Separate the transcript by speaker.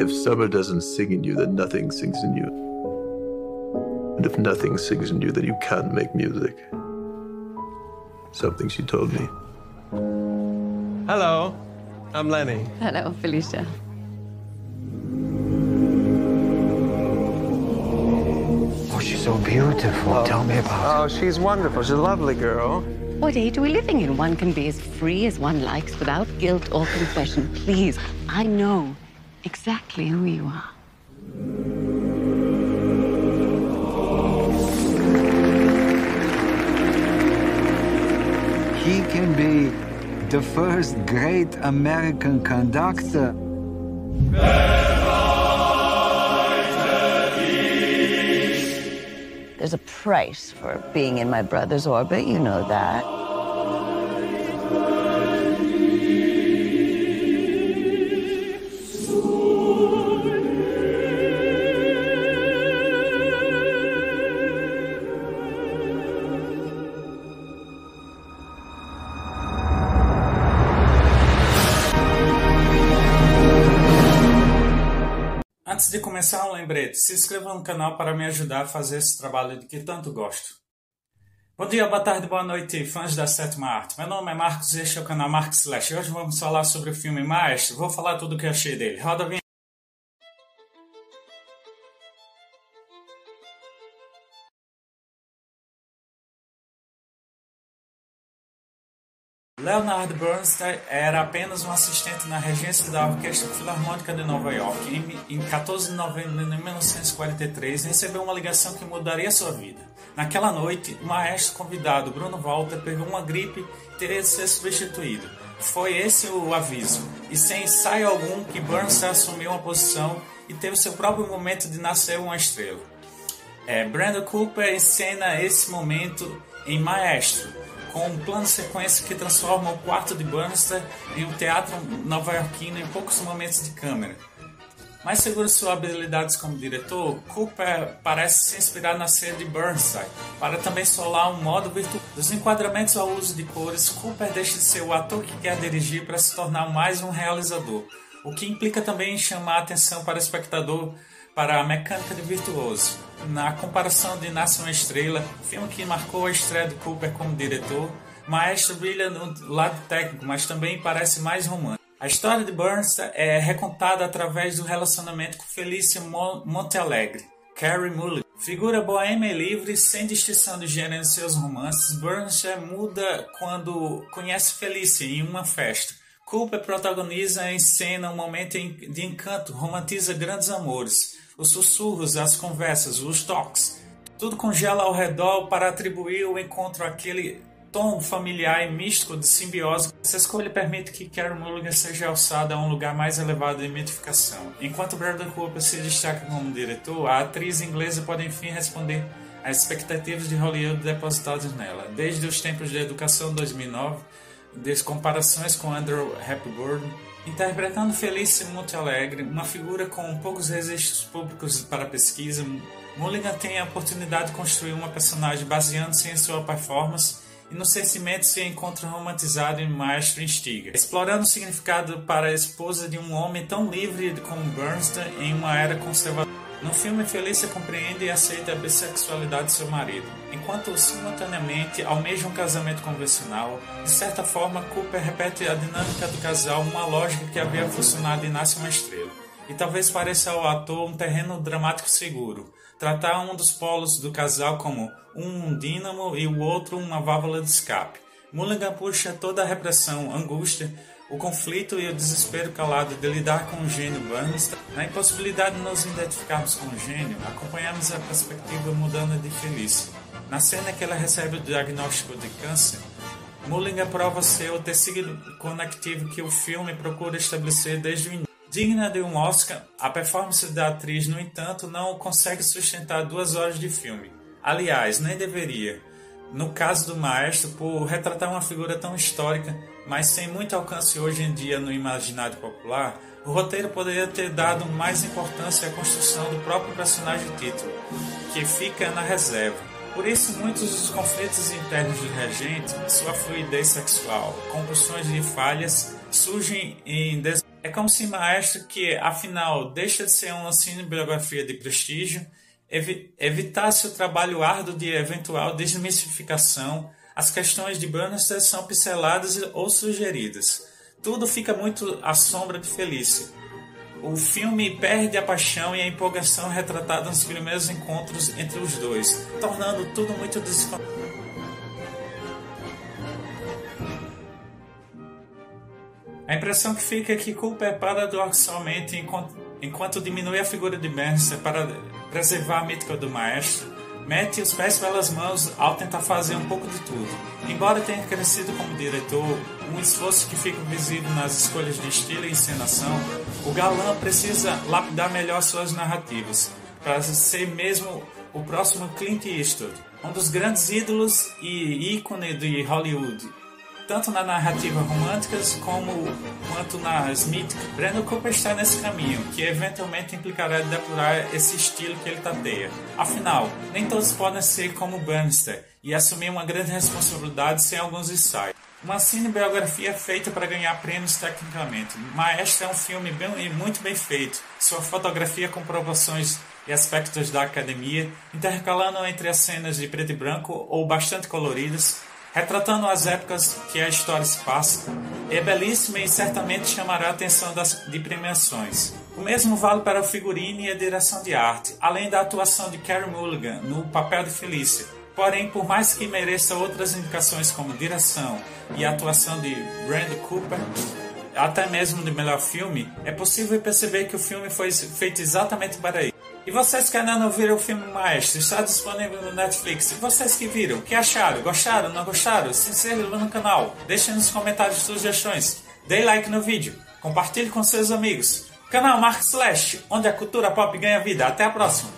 Speaker 1: If summer doesn't sing in you, then nothing sings in you. And if nothing sings in you, then you can't make music. Something she told me.
Speaker 2: Hello, I'm Lenny.
Speaker 3: Hello, Felicia.
Speaker 4: Oh, she's so beautiful. Oh. Tell me about her.
Speaker 2: Oh, she's wonderful. She's a lovely girl.
Speaker 3: What age are we living in? One can be as free as one likes without guilt or confession. Please, I know exactly who you are.
Speaker 4: He can be the first great American conductor.
Speaker 5: There's a price for being in my brother's orbit, you know that.
Speaker 6: Antes de começar, um lembrete: se inscreva no canal para me ajudar a fazer esse trabalho de que tanto gosto. Bom dia, boa tarde, boa noite, fãs da sétima arte. Meu nome é Marcos e este é o canal Marcos Slash. Hoje vamos falar sobre o filme Maestro. Vou falar tudo o que achei dele. Roda a vinheta. Leonard Bernstein era apenas um assistente na regência da Orquestra Filarmônica de Nova York. Em, em 14 de novembro de 1943, recebeu uma ligação que mudaria sua vida. Naquela noite, o maestro convidado Bruno Walter pegou uma gripe e teria de ser substituído. Foi esse o aviso, e sem ensaio algum que Bernstein assumiu uma posição e teve seu próprio momento de nascer uma estrela. É, Brandon Cooper encena esse momento em Maestro, com um plano sequência que transforma o quarto de Bernstein em um teatro nova-iorquino em poucos momentos de câmera. Mais seguro suas habilidades como diretor, Cooper parece se inspirar na cena de Bernstein, para também solar um modo virtuoso. Dos enquadramentos ao uso de cores, Cooper deixa de ser o ator que quer dirigir para se tornar mais um realizador, o que implica também chamar a atenção para o espectador para a mecânica de virtuoso. Na comparação de Nasce uma Estrela, filme que marcou a estreia de Cooper como diretor, Maestro brilha no lado técnico, mas também parece mais romântico. A história de Bernstein é recontada através do relacionamento com Felícia Montealegre, Carrie Mulligan. Figura boêmia e livre, sem distinção de gênero em seus romances, Bernstein muda quando conhece Felícia em uma festa. Cooper protagoniza em cena um momento de encanto, romantiza grandes amores, os sussurros, as conversas, os toques. Tudo congela ao redor para atribuir o encontro àquele tom familiar e místico de simbiose. Essa escolha permite que Carey Mulligan seja alçada a um lugar mais elevado de mitificação. Enquanto Brandon Cooper se destaca como diretor, a atriz inglesa pode enfim responder às expectativas de Hollywood depositadas nela. Desde os tempos de Educação 2009, das comparações com Andrew Hepburn, interpretando Felice Monte Alegre, uma figura com poucos registros públicos para pesquisa, Mulligan tem a oportunidade de construir uma personagem baseando-se em sua performance e no sentimento se encontra romantizado em Maestro Instiga, explorando o significado para a esposa de um homem tão livre como Bernstein em uma era conservadora. No filme, Felícia compreende e aceita a bissexualidade de seu marido, enquanto simultaneamente almeja um casamento convencional. De certa forma, Cooper repete a dinâmica do casal, uma lógica que havia funcionado em Nasce uma Estrela, e talvez pareça ao ator um terreno dramático seguro, tratar um dos polos do casal como um dínamo e o outro uma válvula de escape. Mulligan puxa toda a repressão, angústia, o conflito e o desespero calado de lidar com o gênio Bernstein. Na impossibilidade de nos identificarmos com o gênio, acompanhamos a perspectiva mudando de Felícia. Na cena que ela recebe o diagnóstico de câncer, Mulligan prova ser o tecido conectivo que o filme procura estabelecer desde o início. Digna de um Oscar, a performance da atriz, no entanto, não consegue sustentar duas horas de filme. Aliás, nem deveria. No caso do maestro, por retratar uma figura tão histórica, mas sem muito alcance hoje em dia no imaginário popular, o roteiro poderia ter dado mais importância à construção do próprio personagem título, que fica na reserva. Por isso, muitos dos conflitos internos do regente, sua fluidez sexual, compulsões de falhas, surgem em des É como se Maestro, que afinal deixa de ser uma cinebiografia de prestígio, evi evitasse o trabalho árduo de eventual desmistificação, as questões de Bannister são pinceladas ou sugeridas. Tudo fica muito à sombra de Felícia. O filme perde a paixão e a empolgação retratada nos primeiros encontros entre os dois, tornando tudo muito desconfortável. A impressão que fica é que culpa é paradoxalmente enquanto, enquanto diminui a figura de Bannister para preservar a mítica do maestro, mete os pés pelas mãos ao tentar fazer um pouco de tudo. Embora tenha crescido como diretor, um esforço que fica visível nas escolhas de estilo e encenação, o galã precisa lapidar melhor suas narrativas, para ser mesmo o próximo Clint Eastwood, um dos grandes ídolos e ícone de Hollywood, tanto na narrativa românticas como quanto nas míticas. Brandon Cooper está nesse caminho, que eventualmente implicará depurar esse estilo que ele tateia. Afinal, nem todos podem ser como Bannister e assumir uma grande responsabilidade sem alguns ensaios. Uma cinebiografia feita para ganhar prêmios tecnicamente. Maestro é um filme bem, muito bem feito. Sua fotografia com proporções e aspectos da academia, intercalando entre as cenas de preto e branco ou bastante coloridas, retratando as épocas que a história se passa, é belíssima e certamente chamará a atenção das, de premiações. O mesmo vale para o figurino e a direção de arte, além da atuação de Carey Mulligan no papel de Felícia. Porém, por mais que mereça outras indicações como direção e atuação de Brandon Cooper, até mesmo de melhor filme, é possível perceber que o filme foi feito exatamente para isso. E vocês que ainda não viram o filme Maestro, está disponível no Netflix. E vocês que viram, que acharam? Gostaram? Não gostaram? Se inscrevam no canal. Deixem nos comentários sugestões. Dê like no vídeo. Compartilhe com seus amigos. Canal Marcos Slash, onde a cultura pop ganha vida. Até a próxima.